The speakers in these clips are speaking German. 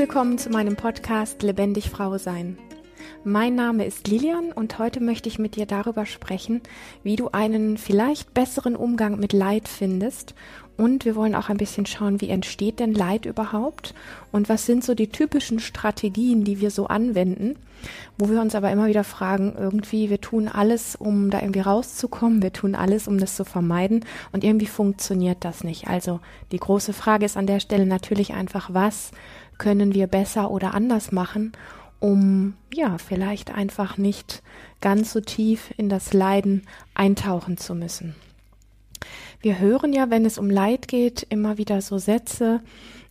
willkommen zu meinem Podcast Lebendig Frau Sein. Mein Name ist Lilian und heute möchte ich mit dir darüber sprechen, wie du einen vielleicht besseren Umgang mit Leid findest. Und wir wollen auch ein bisschen schauen, wie entsteht denn Leid überhaupt und was sind so die typischen Strategien, die wir so anwenden, wo wir uns aber immer wieder fragen, irgendwie, wir tun alles, um da irgendwie rauszukommen, wir tun alles, um das zu vermeiden und irgendwie funktioniert das nicht. Also die große Frage ist an der Stelle natürlich einfach, was können wir besser oder anders machen, um ja vielleicht einfach nicht ganz so tief in das Leiden eintauchen zu müssen. Wir hören ja, wenn es um Leid geht, immer wieder so Sätze,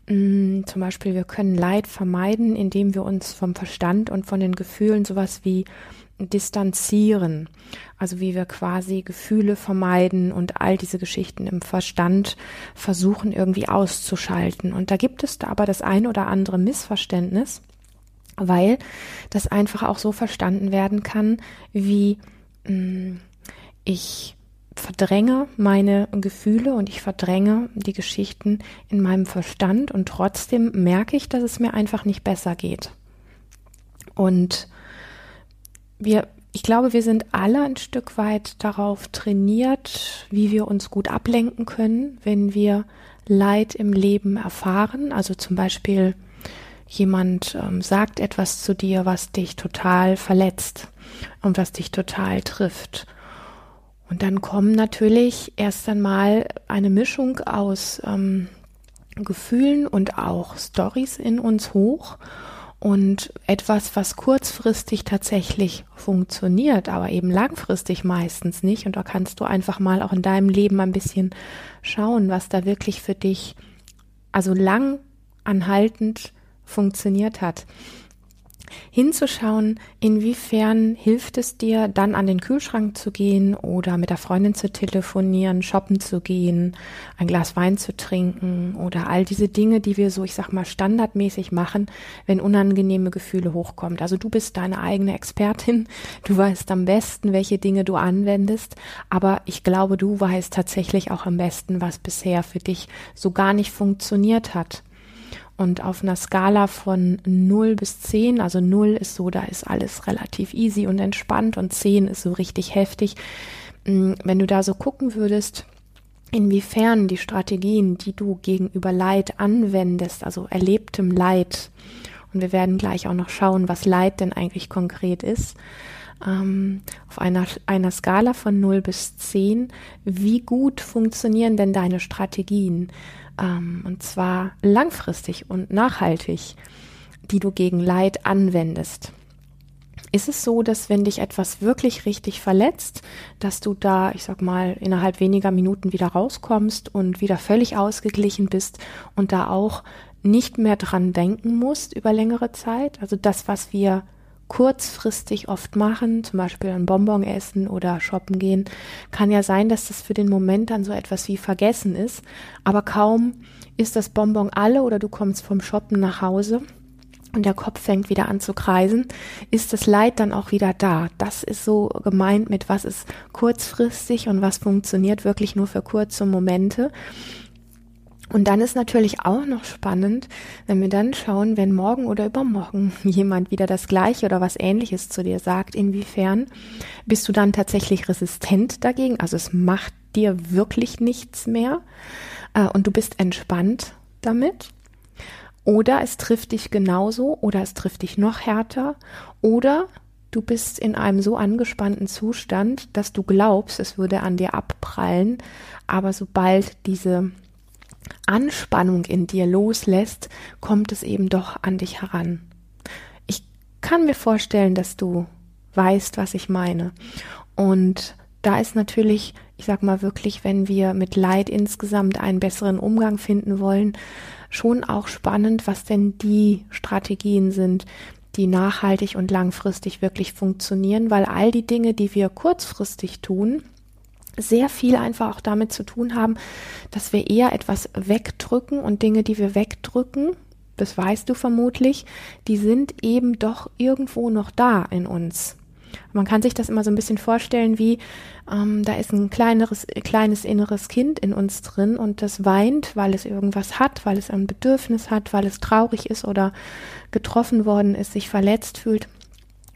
zum Beispiel, wir können Leid vermeiden, indem wir uns vom Verstand und von den Gefühlen sowas wie distanzieren. Also wie wir quasi Gefühle vermeiden und all diese Geschichten im Verstand versuchen irgendwie auszuschalten. Und da gibt es da aber das ein oder andere Missverständnis, weil das einfach auch so verstanden werden kann, wie mh, mm, ich verdränge meine Gefühle und ich verdränge die Geschichten in meinem Verstand und trotzdem merke ich, dass es mir einfach nicht besser geht. Und wir, ich glaube, wir sind alle ein Stück weit darauf trainiert, wie wir uns gut ablenken können, wenn wir Leid im Leben erfahren. Also zum Beispiel jemand ähm, sagt etwas zu dir, was dich total verletzt und was dich total trifft. Und dann kommen natürlich erst einmal eine Mischung aus ähm, Gefühlen und auch Stories in uns hoch und etwas, was kurzfristig tatsächlich funktioniert, aber eben langfristig meistens nicht. Und da kannst du einfach mal auch in deinem Leben ein bisschen schauen, was da wirklich für dich, also lang anhaltend funktioniert hat hinzuschauen, inwiefern hilft es dir, dann an den Kühlschrank zu gehen oder mit der Freundin zu telefonieren, shoppen zu gehen, ein Glas Wein zu trinken oder all diese Dinge, die wir so, ich sag mal, standardmäßig machen, wenn unangenehme Gefühle hochkommen. Also du bist deine eigene Expertin, du weißt am besten, welche Dinge du anwendest, aber ich glaube, du weißt tatsächlich auch am besten, was bisher für dich so gar nicht funktioniert hat. Und auf einer Skala von 0 bis 10, also 0 ist so, da ist alles relativ easy und entspannt und 10 ist so richtig heftig. Mm, wenn du da so gucken würdest, inwiefern die Strategien, die du gegenüber Leid anwendest, also erlebtem Leid, und wir werden gleich auch noch schauen, was Leid denn eigentlich konkret ist, ähm, auf einer, einer Skala von 0 bis 10, wie gut funktionieren denn deine Strategien? Ähm, und zwar langfristig und nachhaltig, die du gegen Leid anwendest. Ist es so, dass wenn dich etwas wirklich richtig verletzt, dass du da, ich sag mal, innerhalb weniger Minuten wieder rauskommst und wieder völlig ausgeglichen bist und da auch nicht mehr dran denken musst über längere Zeit? Also das, was wir kurzfristig oft machen, zum Beispiel ein Bonbon essen oder shoppen gehen, kann ja sein, dass das für den Moment dann so etwas wie vergessen ist. Aber kaum ist das Bonbon alle oder du kommst vom Shoppen nach Hause und der Kopf fängt wieder an zu kreisen, ist das Leid dann auch wieder da. Das ist so gemeint mit was ist kurzfristig und was funktioniert wirklich nur für kurze Momente. Und dann ist natürlich auch noch spannend, wenn wir dann schauen, wenn morgen oder übermorgen jemand wieder das Gleiche oder was Ähnliches zu dir sagt, inwiefern bist du dann tatsächlich resistent dagegen? Also es macht dir wirklich nichts mehr äh, und du bist entspannt damit. Oder es trifft dich genauso oder es trifft dich noch härter oder du bist in einem so angespannten Zustand, dass du glaubst, es würde an dir abprallen, aber sobald diese Anspannung in dir loslässt, kommt es eben doch an dich heran. Ich kann mir vorstellen, dass du weißt, was ich meine. Und da ist natürlich, ich sag mal wirklich, wenn wir mit Leid insgesamt einen besseren Umgang finden wollen, schon auch spannend, was denn die Strategien sind, die nachhaltig und langfristig wirklich funktionieren, weil all die Dinge, die wir kurzfristig tun, sehr viel einfach auch damit zu tun haben, dass wir eher etwas wegdrücken und Dinge, die wir wegdrücken, das weißt du vermutlich, die sind eben doch irgendwo noch da in uns. Man kann sich das immer so ein bisschen vorstellen, wie ähm, da ist ein kleineres, kleines inneres Kind in uns drin und das weint, weil es irgendwas hat, weil es ein Bedürfnis hat, weil es traurig ist oder getroffen worden ist, sich verletzt fühlt.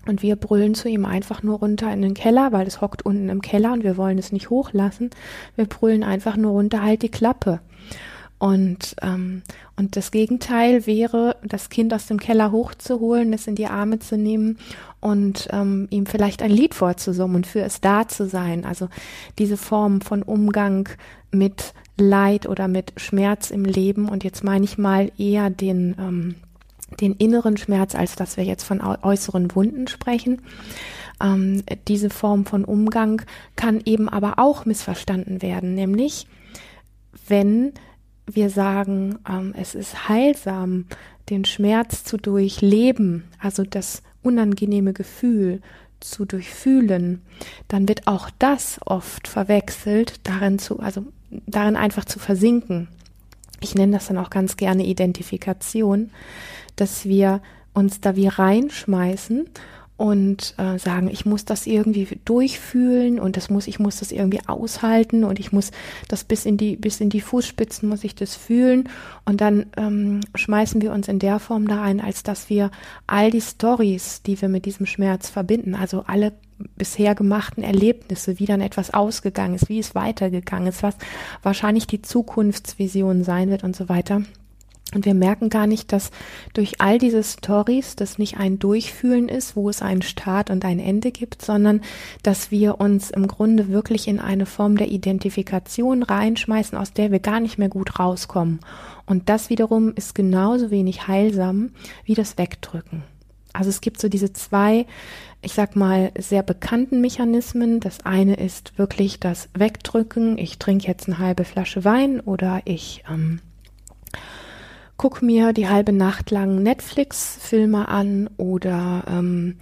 Und wir brüllen zu ihm einfach nur runter in den Keller, weil es hockt unten im Keller und wir wollen es nicht hochlassen. Wir brüllen einfach nur runter, halt die Klappe. Und, ähm, und das Gegenteil wäre, das Kind aus dem Keller hochzuholen, es in die Arme zu nehmen und ähm, ihm vielleicht ein Lied vorzusummen und für es da zu sein. Also diese Form von Umgang mit Leid oder mit Schmerz im Leben. Und jetzt meine ich mal eher den, ähm, den inneren Schmerz, als dass wir jetzt von äußeren Wunden sprechen. Ähm, diese Form von Umgang kann eben aber auch missverstanden werden, nämlich wenn wir sagen, ähm, es ist heilsam, den Schmerz zu durchleben, also das unangenehme Gefühl zu durchfühlen, dann wird auch das oft verwechselt, darin zu, also darin einfach zu versinken. Ich nenne das dann auch ganz gerne Identifikation, dass wir uns da wie reinschmeißen und äh, sagen, ich muss das irgendwie durchfühlen und das muss, ich muss das irgendwie aushalten und ich muss das bis in die, bis in die Fußspitzen muss ich das fühlen. Und dann ähm, schmeißen wir uns in der Form da ein, als dass wir all die Stories, die wir mit diesem Schmerz verbinden, also alle bisher gemachten Erlebnisse, wie dann etwas ausgegangen ist, wie es weitergegangen ist, was wahrscheinlich die Zukunftsvision sein wird und so weiter, und wir merken gar nicht, dass durch all diese Stories das nicht ein Durchfühlen ist, wo es einen Start und ein Ende gibt, sondern dass wir uns im Grunde wirklich in eine Form der Identifikation reinschmeißen, aus der wir gar nicht mehr gut rauskommen. Und das wiederum ist genauso wenig heilsam wie das Wegdrücken. Also es gibt so diese zwei, ich sag mal, sehr bekannten Mechanismen. Das eine ist wirklich das Wegdrücken. Ich trinke jetzt eine halbe Flasche Wein oder ich ähm, guck mir die halbe Nacht lang Netflix-Filme an oder ähm,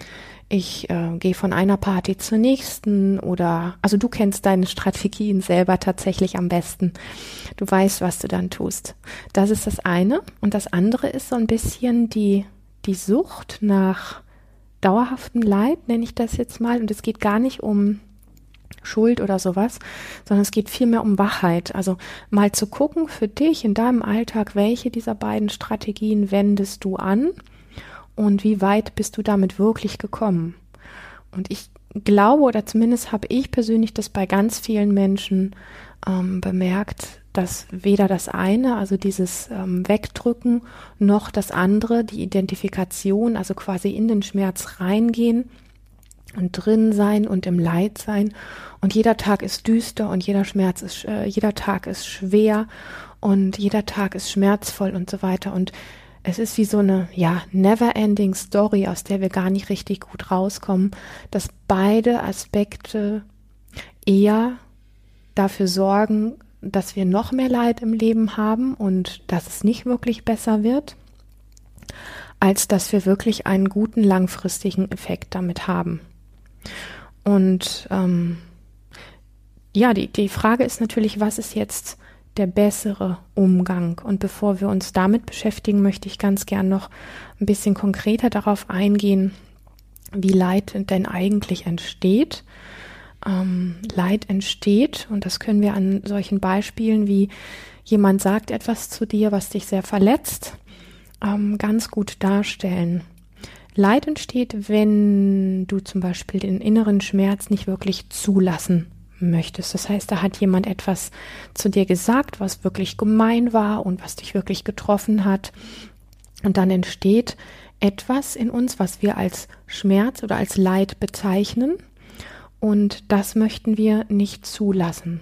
ich äh, gehe von einer Party zur nächsten oder also du kennst deine Strategien selber tatsächlich am besten. Du weißt, was du dann tust. Das ist das eine. Und das andere ist so ein bisschen die, die Sucht nach dauerhaftem Leid, nenne ich das jetzt mal. Und es geht gar nicht um Schuld oder sowas, sondern es geht vielmehr um Wachheit. Also mal zu gucken für dich in deinem Alltag, welche dieser beiden Strategien wendest du an und wie weit bist du damit wirklich gekommen. Und ich glaube, oder zumindest habe ich persönlich das bei ganz vielen Menschen ähm, bemerkt, dass weder das eine, also dieses ähm, Wegdrücken, noch das andere, die Identifikation, also quasi in den Schmerz reingehen, und drin sein und im Leid sein. Und jeder Tag ist düster und jeder Schmerz ist, äh, jeder Tag ist schwer und jeder Tag ist schmerzvoll und so weiter. Und es ist wie so eine, ja, never ending Story, aus der wir gar nicht richtig gut rauskommen, dass beide Aspekte eher dafür sorgen, dass wir noch mehr Leid im Leben haben und dass es nicht wirklich besser wird, als dass wir wirklich einen guten langfristigen Effekt damit haben. Und ähm, ja, die, die Frage ist natürlich, was ist jetzt der bessere Umgang? Und bevor wir uns damit beschäftigen, möchte ich ganz gern noch ein bisschen konkreter darauf eingehen, wie Leid denn eigentlich entsteht. Ähm, Leid entsteht, und das können wir an solchen Beispielen wie jemand sagt etwas zu dir, was dich sehr verletzt, ähm, ganz gut darstellen. Leid entsteht, wenn du zum Beispiel den inneren Schmerz nicht wirklich zulassen möchtest. Das heißt, da hat jemand etwas zu dir gesagt, was wirklich gemein war und was dich wirklich getroffen hat. Und dann entsteht etwas in uns, was wir als Schmerz oder als Leid bezeichnen. Und das möchten wir nicht zulassen.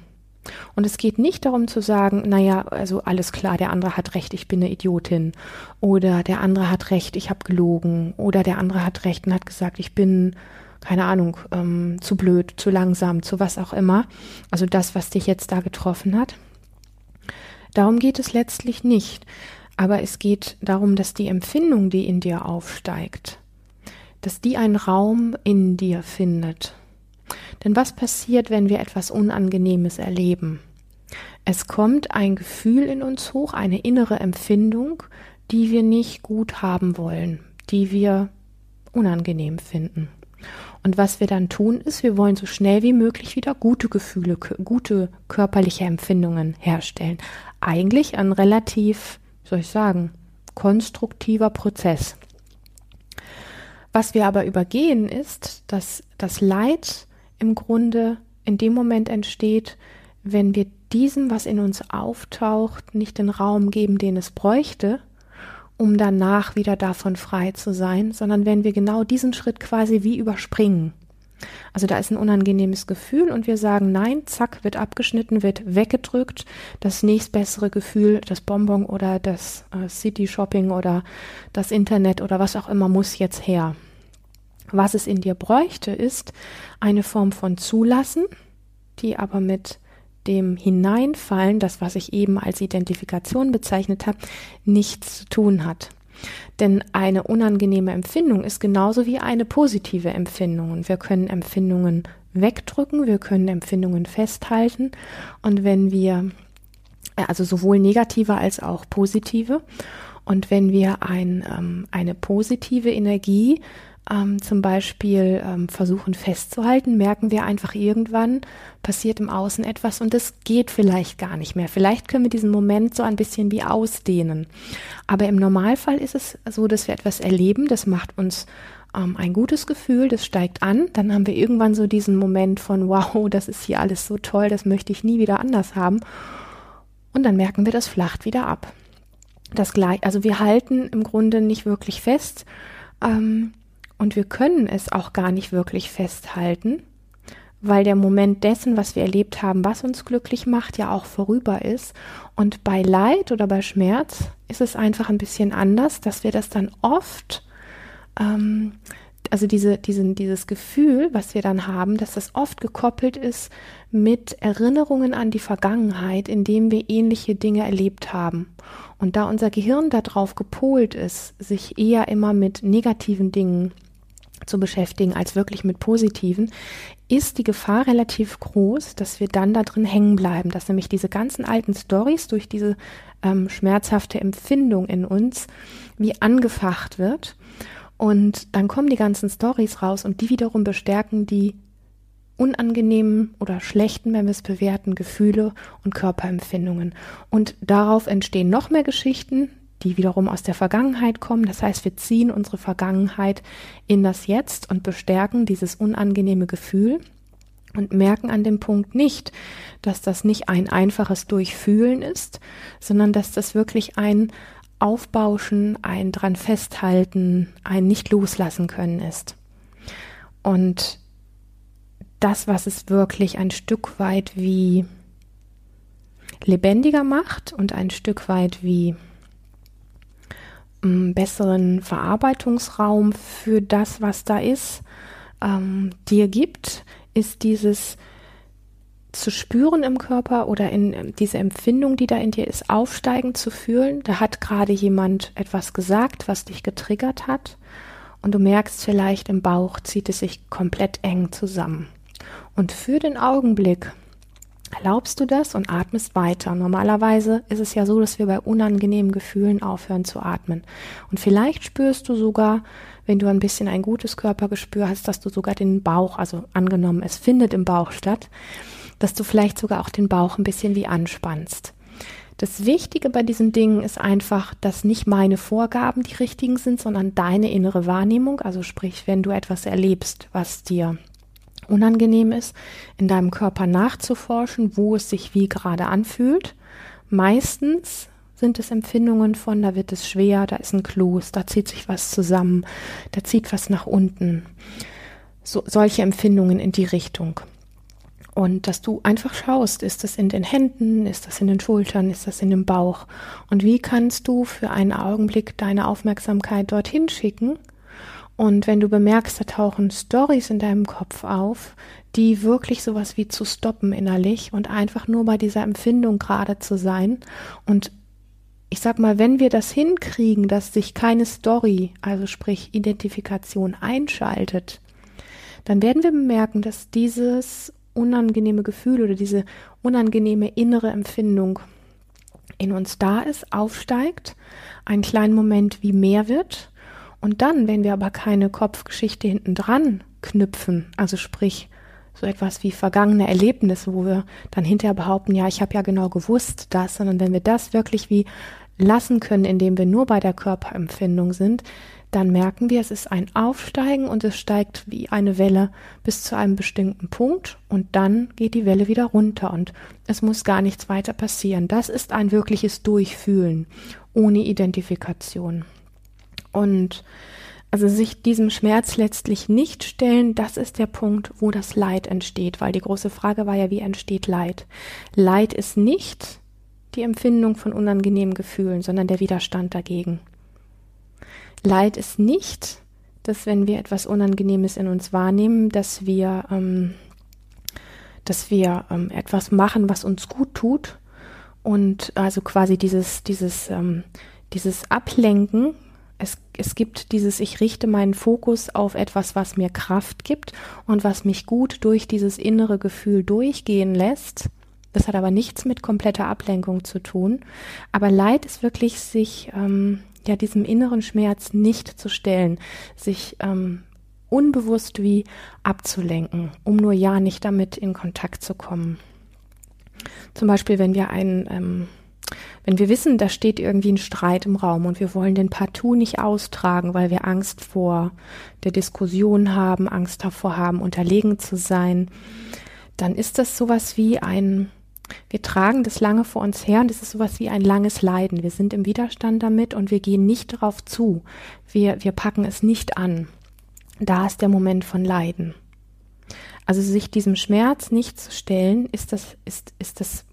Und es geht nicht darum zu sagen, naja, also alles klar, der andere hat recht, ich bin eine Idiotin. Oder der andere hat recht, ich habe gelogen. Oder der andere hat recht und hat gesagt, ich bin, keine Ahnung, ähm, zu blöd, zu langsam, zu was auch immer. Also das, was dich jetzt da getroffen hat. Darum geht es letztlich nicht. Aber es geht darum, dass die Empfindung, die in dir aufsteigt, dass die einen Raum in dir findet denn was passiert, wenn wir etwas Unangenehmes erleben? Es kommt ein Gefühl in uns hoch, eine innere Empfindung, die wir nicht gut haben wollen, die wir unangenehm finden. Und was wir dann tun, ist, wir wollen so schnell wie möglich wieder gute Gefühle, gute körperliche Empfindungen herstellen. Eigentlich ein relativ, soll ich sagen, konstruktiver Prozess. Was wir aber übergehen, ist, dass das Leid im Grunde in dem Moment entsteht, wenn wir diesem, was in uns auftaucht, nicht den Raum geben, den es bräuchte, um danach wieder davon frei zu sein, sondern wenn wir genau diesen Schritt quasi wie überspringen. Also da ist ein unangenehmes Gefühl und wir sagen nein, zack, wird abgeschnitten, wird weggedrückt. Das nächstbessere Gefühl, das Bonbon oder das äh, City Shopping oder das Internet oder was auch immer muss jetzt her. Was es in dir bräuchte, ist eine Form von Zulassen, die aber mit dem Hineinfallen, das was ich eben als Identifikation bezeichnet habe, nichts zu tun hat. Denn eine unangenehme Empfindung ist genauso wie eine positive Empfindung. Wir können Empfindungen wegdrücken, wir können Empfindungen festhalten. Und wenn wir, also sowohl negative als auch positive, und wenn wir ein, ähm, eine positive Energie ähm, zum Beispiel ähm, versuchen festzuhalten, merken wir einfach irgendwann, passiert im Außen etwas und es geht vielleicht gar nicht mehr. Vielleicht können wir diesen Moment so ein bisschen wie ausdehnen. Aber im Normalfall ist es so, dass wir etwas erleben, das macht uns ähm, ein gutes Gefühl, das steigt an. Dann haben wir irgendwann so diesen Moment von, wow, das ist hier alles so toll, das möchte ich nie wieder anders haben. Und dann merken wir, das flacht wieder ab. Das gleich, also wir halten im Grunde nicht wirklich fest. Ähm, und wir können es auch gar nicht wirklich festhalten, weil der Moment dessen, was wir erlebt haben, was uns glücklich macht, ja auch vorüber ist. Und bei Leid oder bei Schmerz ist es einfach ein bisschen anders, dass wir das dann oft, ähm, also diese, diesen, dieses Gefühl, was wir dann haben, dass das oft gekoppelt ist mit Erinnerungen an die Vergangenheit, in dem wir ähnliche Dinge erlebt haben. Und da unser Gehirn darauf gepolt ist, sich eher immer mit negativen Dingen zu beschäftigen als wirklich mit positiven, ist die Gefahr relativ groß, dass wir dann da drin hängen bleiben, dass nämlich diese ganzen alten Stories durch diese ähm, schmerzhafte Empfindung in uns wie angefacht wird. Und dann kommen die ganzen Stories raus und die wiederum bestärken die unangenehmen oder schlechten, wenn wir es bewerten, Gefühle und Körperempfindungen. Und darauf entstehen noch mehr Geschichten, die wiederum aus der Vergangenheit kommen. Das heißt, wir ziehen unsere Vergangenheit in das Jetzt und bestärken dieses unangenehme Gefühl und merken an dem Punkt nicht, dass das nicht ein einfaches Durchfühlen ist, sondern dass das wirklich ein Aufbauschen, ein dran festhalten, ein nicht loslassen können ist. Und das, was es wirklich ein Stück weit wie lebendiger macht und ein Stück weit wie besseren Verarbeitungsraum für das, was da ist, ähm, dir gibt, ist dieses zu spüren im Körper oder in ähm, diese Empfindung, die da in dir ist, aufsteigend zu fühlen. Da hat gerade jemand etwas gesagt, was dich getriggert hat. Und du merkst vielleicht im Bauch zieht es sich komplett eng zusammen. Und für den Augenblick erlaubst du das und atmest weiter. Normalerweise ist es ja so, dass wir bei unangenehmen Gefühlen aufhören zu atmen. Und vielleicht spürst du sogar, wenn du ein bisschen ein gutes Körpergespür hast, dass du sogar den Bauch, also angenommen, es findet im Bauch statt, dass du vielleicht sogar auch den Bauch ein bisschen wie anspannst. Das Wichtige bei diesen Dingen ist einfach, dass nicht meine Vorgaben die richtigen sind, sondern deine innere Wahrnehmung. Also sprich, wenn du etwas erlebst, was dir unangenehm ist, in deinem Körper nachzuforschen, wo es sich wie gerade anfühlt. Meistens sind es Empfindungen von, da wird es schwer, da ist ein Kloß, da zieht sich was zusammen, da zieht was nach unten. So, solche Empfindungen in die Richtung. Und dass du einfach schaust, ist das in den Händen, ist das in den Schultern, ist das in dem Bauch? Und wie kannst du für einen Augenblick deine Aufmerksamkeit dorthin schicken und wenn du bemerkst, da tauchen Stories in deinem Kopf auf, die wirklich sowas wie zu stoppen innerlich und einfach nur bei dieser Empfindung gerade zu sein. Und ich sag mal, wenn wir das hinkriegen, dass sich keine Story, also sprich Identifikation einschaltet, dann werden wir bemerken, dass dieses unangenehme Gefühl oder diese unangenehme innere Empfindung in uns da ist, aufsteigt, einen kleinen Moment wie mehr wird und dann, wenn wir aber keine Kopfgeschichte hinten dran anknüpfen. Also sprich, so etwas wie vergangene Erlebnisse, wo wir dann hinterher behaupten, ja, ich habe ja genau gewusst das, sondern wenn wir das wirklich wie lassen können, indem wir nur bei der Körperempfindung sind, dann merken wir, es ist ein Aufsteigen und es steigt wie eine Welle bis zu einem bestimmten Punkt und dann geht die Welle wieder runter und es muss gar nichts weiter passieren. Das ist ein wirkliches Durchfühlen ohne Identifikation. Und also sich diesem Schmerz letztlich nicht stellen, das ist der Punkt, wo das Leid entsteht, weil die große Frage war ja, wie entsteht Leid? Leid ist nicht die Empfindung von unangenehmen Gefühlen, sondern der Widerstand dagegen. Leid ist nicht, dass wenn wir etwas Unangenehmes in uns wahrnehmen, dass wir, ähm, dass wir ähm, etwas machen, was uns gut tut und also quasi dieses, dieses, ähm, dieses Ablenken es, es gibt dieses, ich richte meinen Fokus auf etwas, was mir Kraft gibt und was mich gut durch dieses innere Gefühl durchgehen lässt. Das hat aber nichts mit kompletter Ablenkung zu tun. Aber Leid ist wirklich, sich ähm, ja diesem inneren Schmerz nicht zu stellen, sich ähm, unbewusst wie abzulenken, um nur ja nicht damit in Kontakt zu kommen. Zum Beispiel, wenn wir einen ähm, wenn wir wissen, da steht irgendwie ein Streit im Raum und wir wollen den partout nicht austragen, weil wir Angst vor der Diskussion haben, Angst davor haben, unterlegen zu sein, dann ist das sowas wie ein, wir tragen das lange vor uns her und es ist sowas wie ein langes Leiden. Wir sind im Widerstand damit und wir gehen nicht darauf zu. Wir, wir packen es nicht an. Da ist der Moment von Leiden. Also sich diesem Schmerz nicht zu stellen, ist das, ist, ist das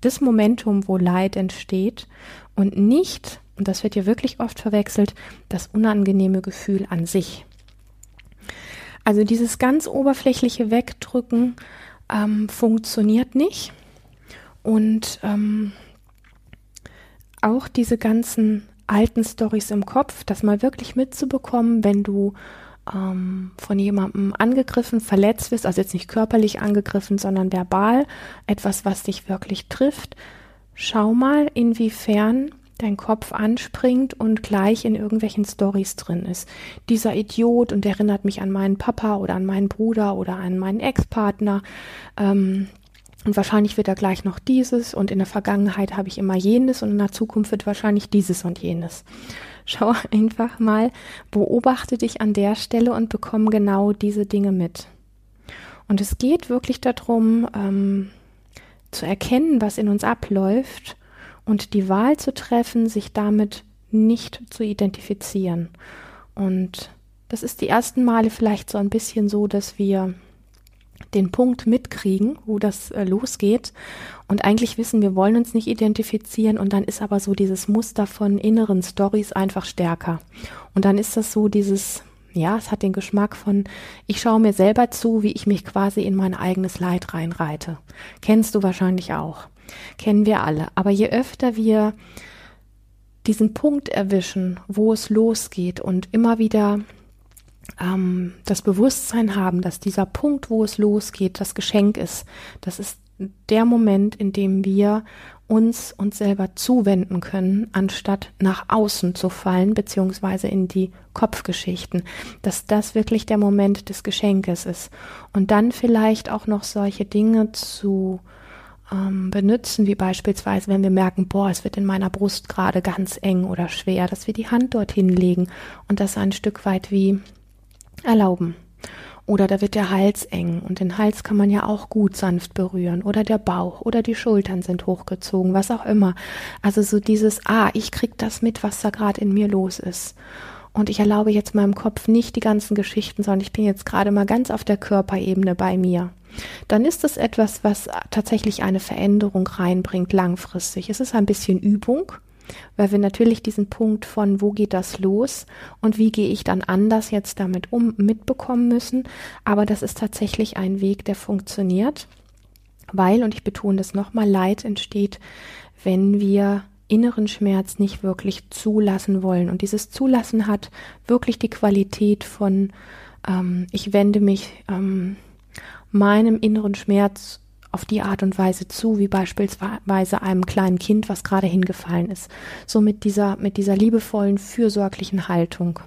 das Momentum, wo Leid entsteht und nicht, und das wird ja wirklich oft verwechselt, das unangenehme Gefühl an sich. Also dieses ganz oberflächliche Wegdrücken ähm, funktioniert nicht. Und ähm, auch diese ganzen alten Stories im Kopf, das mal wirklich mitzubekommen, wenn du ähm, von jemandem angegriffen, verletzt wirst, also jetzt nicht körperlich angegriffen, sondern verbal, etwas, was dich wirklich trifft, schau mal, inwiefern dein Kopf anspringt und gleich in irgendwelchen Stories drin ist. Dieser Idiot und erinnert mich an meinen Papa oder an meinen Bruder oder an meinen Ex-Partner. Ähm, und wahrscheinlich wird er gleich noch dieses und in der Vergangenheit habe ich immer jenes und in der Zukunft wird wahrscheinlich dieses und jenes. Schau einfach mal, beobachte dich an der Stelle und bekomme genau diese Dinge mit. Und es geht wirklich darum, ähm, zu erkennen, was in uns abläuft und die Wahl zu treffen, sich damit nicht zu identifizieren. Und das ist die ersten Male vielleicht so ein bisschen so, dass wir den Punkt mitkriegen, wo das äh, losgeht und eigentlich wissen, wir wollen uns nicht identifizieren und dann ist aber so dieses Muster von inneren Stories einfach stärker. Und dann ist das so dieses, ja, es hat den Geschmack von, ich schaue mir selber zu, wie ich mich quasi in mein eigenes Leid reinreite. Kennst du wahrscheinlich auch. Kennen wir alle. Aber je öfter wir diesen Punkt erwischen, wo es losgeht und immer wieder ähm, das Bewusstsein haben, dass dieser Punkt, wo es losgeht, das Geschenk ist. Das ist der Moment, in dem wir uns uns selber zuwenden können, anstatt nach außen zu fallen, beziehungsweise in die Kopfgeschichten, dass das wirklich der Moment des Geschenkes ist. Und dann vielleicht auch noch solche Dinge zu ähm, benutzen, wie beispielsweise, wenn wir merken, boah, es wird in meiner Brust gerade ganz eng oder schwer, dass wir die Hand dorthin legen und das ein Stück weit wie erlauben. Oder da wird der Hals eng und den Hals kann man ja auch gut sanft berühren. Oder der Bauch oder die Schultern sind hochgezogen, was auch immer. Also so dieses, ah, ich krieg das mit, was da gerade in mir los ist. Und ich erlaube jetzt meinem Kopf nicht die ganzen Geschichten, sondern ich bin jetzt gerade mal ganz auf der Körperebene bei mir. Dann ist es etwas, was tatsächlich eine Veränderung reinbringt langfristig. Es ist ein bisschen Übung weil wir natürlich diesen Punkt von, wo geht das los und wie gehe ich dann anders jetzt damit um, mitbekommen müssen. Aber das ist tatsächlich ein Weg, der funktioniert, weil, und ich betone das nochmal, Leid entsteht, wenn wir inneren Schmerz nicht wirklich zulassen wollen. Und dieses Zulassen hat wirklich die Qualität von, ähm, ich wende mich ähm, meinem inneren Schmerz auf die Art und Weise zu, wie beispielsweise einem kleinen Kind, was gerade hingefallen ist. So mit dieser, mit dieser liebevollen, fürsorglichen Haltung.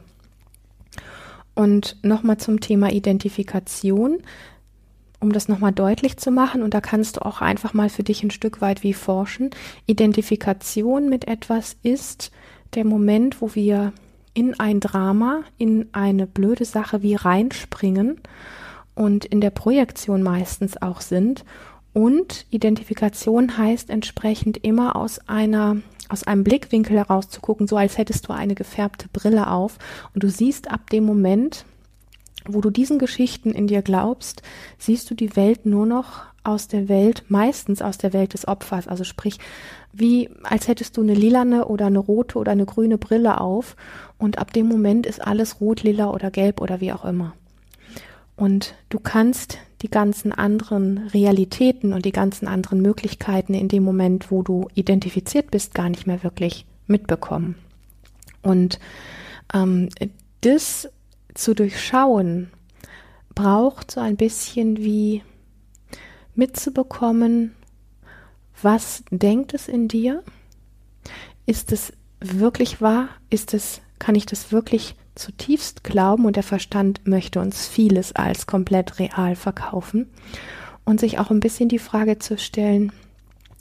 Und nochmal zum Thema Identifikation, um das nochmal deutlich zu machen, und da kannst du auch einfach mal für dich ein Stück weit wie forschen. Identifikation mit etwas ist der Moment, wo wir in ein Drama, in eine blöde Sache wie reinspringen und in der Projektion meistens auch sind. Und Identifikation heißt entsprechend immer aus einer aus einem Blickwinkel heraus zu gucken, so als hättest du eine gefärbte Brille auf und du siehst ab dem Moment, wo du diesen Geschichten in dir glaubst, siehst du die Welt nur noch aus der Welt, meistens aus der Welt des Opfers. Also sprich, wie als hättest du eine lilane oder eine rote oder eine grüne Brille auf und ab dem Moment ist alles rot, lila oder gelb oder wie auch immer. Und du kannst die ganzen anderen Realitäten und die ganzen anderen Möglichkeiten in dem Moment, wo du identifiziert bist, gar nicht mehr wirklich mitbekommen. Und ähm, das zu durchschauen braucht so ein bisschen wie mitzubekommen, was denkt es in dir? Ist es wirklich wahr? Ist es, kann ich das wirklich zutiefst glauben und der Verstand möchte uns vieles als komplett real verkaufen und sich auch ein bisschen die Frage zu stellen,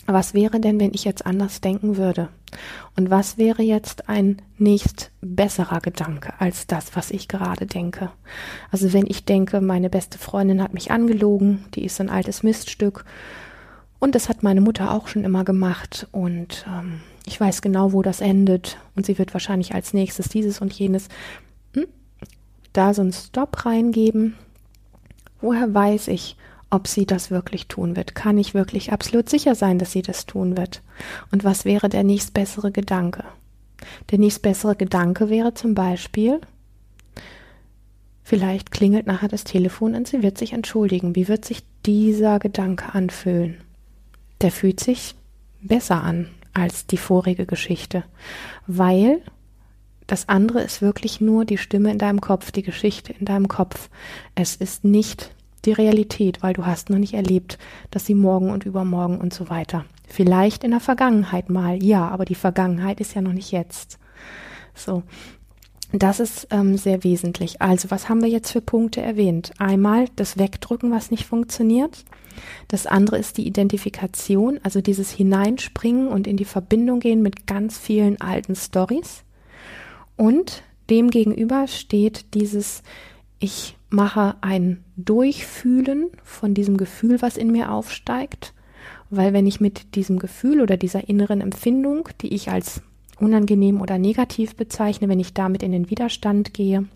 was wäre denn, wenn ich jetzt anders denken würde? Und was wäre jetzt ein nächst besserer Gedanke als das, was ich gerade denke? Also wenn ich denke, meine beste Freundin hat mich angelogen, die ist ein altes Miststück und das hat meine Mutter auch schon immer gemacht und ähm, ich weiß genau, wo das endet und sie wird wahrscheinlich als nächstes dieses und jenes. Hm? Da so einen Stop reingeben. Woher weiß ich, ob sie das wirklich tun wird? Kann ich wirklich absolut sicher sein, dass sie das tun wird? Und was wäre der nächstbessere Gedanke? Der nächstbessere Gedanke wäre zum Beispiel, vielleicht klingelt nachher das Telefon und sie wird sich entschuldigen. Wie wird sich dieser Gedanke anfühlen? Der fühlt sich besser an als die vorige Geschichte, weil das andere ist wirklich nur die Stimme in deinem Kopf, die Geschichte in deinem Kopf. Es ist nicht die Realität, weil du hast noch nicht erlebt, dass sie morgen und übermorgen und so weiter. Vielleicht in der Vergangenheit mal, ja, aber die Vergangenheit ist ja noch nicht jetzt. So. Das ist ähm, sehr wesentlich. Also, was haben wir jetzt für Punkte erwähnt? Einmal das Wegdrücken, was nicht funktioniert. Das andere ist die Identifikation, also dieses Hineinspringen und in die Verbindung gehen mit ganz vielen alten Stories. Und dem gegenüber steht dieses, ich mache ein Durchfühlen von diesem Gefühl, was in mir aufsteigt. Weil wenn ich mit diesem Gefühl oder dieser inneren Empfindung, die ich als unangenehm oder negativ bezeichne, wenn ich damit in den Widerstand gehe,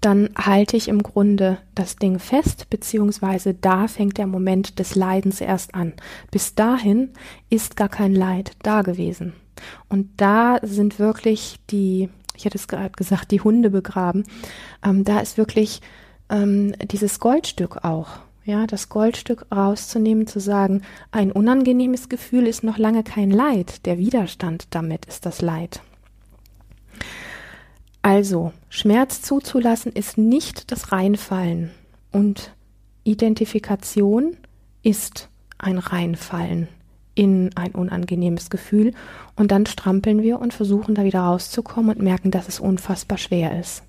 dann halte ich im Grunde das Ding fest, beziehungsweise da fängt der Moment des Leidens erst an. Bis dahin ist gar kein Leid da gewesen. Und da sind wirklich die, ich hätte es gerade gesagt, die Hunde begraben. Ähm, da ist wirklich ähm, dieses Goldstück auch. Ja, das Goldstück rauszunehmen, zu sagen, ein unangenehmes Gefühl ist noch lange kein Leid. Der Widerstand damit ist das Leid. Also, Schmerz zuzulassen ist nicht das Reinfallen und Identifikation ist ein Reinfallen in ein unangenehmes Gefühl und dann strampeln wir und versuchen da wieder rauszukommen und merken, dass es unfassbar schwer ist.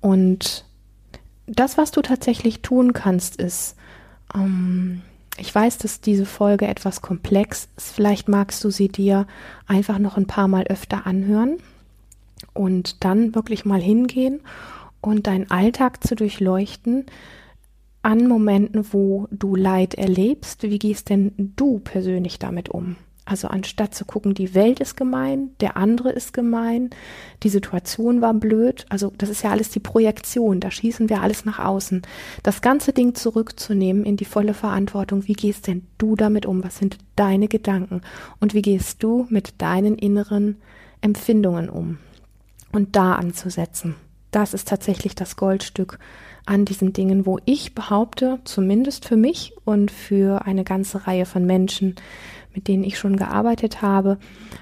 Und das, was du tatsächlich tun kannst, ist, ähm, ich weiß, dass diese Folge etwas komplex ist. Vielleicht magst du sie dir einfach noch ein paar Mal öfter anhören und dann wirklich mal hingehen und deinen Alltag zu durchleuchten an Momenten, wo du Leid erlebst. Wie gehst denn du persönlich damit um? Also anstatt zu gucken, die Welt ist gemein, der andere ist gemein, die Situation war blöd, also das ist ja alles die Projektion, da schießen wir alles nach außen. Das ganze Ding zurückzunehmen in die volle Verantwortung, wie gehst denn du damit um? Was sind deine Gedanken? Und wie gehst du mit deinen inneren Empfindungen um? Und da anzusetzen. Das ist tatsächlich das Goldstück an diesen Dingen, wo ich behaupte, zumindest für mich und für eine ganze Reihe von Menschen, mit denen ich schon gearbeitet habe,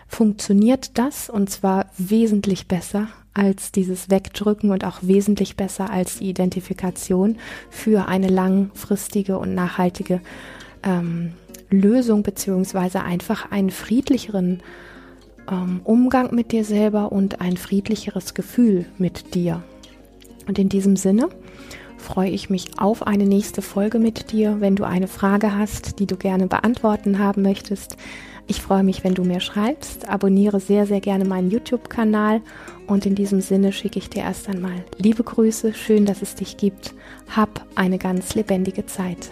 funktioniert das und zwar wesentlich besser als dieses Wegdrücken und auch wesentlich besser als die Identifikation für eine langfristige und nachhaltige ähm, Lösung beziehungsweise einfach einen friedlicheren ähm, Umgang mit dir selber und ein friedlicheres Gefühl mit dir. Und in diesem Sinne freue ich mich auf eine nächste Folge mit dir. Wenn du eine Frage hast, die du gerne beantworten haben möchtest, ich freue mich, wenn du mir schreibst. Abonniere sehr, sehr gerne meinen YouTube-Kanal. Und in diesem Sinne schicke ich dir erst einmal liebe Grüße. Schön, dass es dich gibt. Hab eine ganz lebendige Zeit.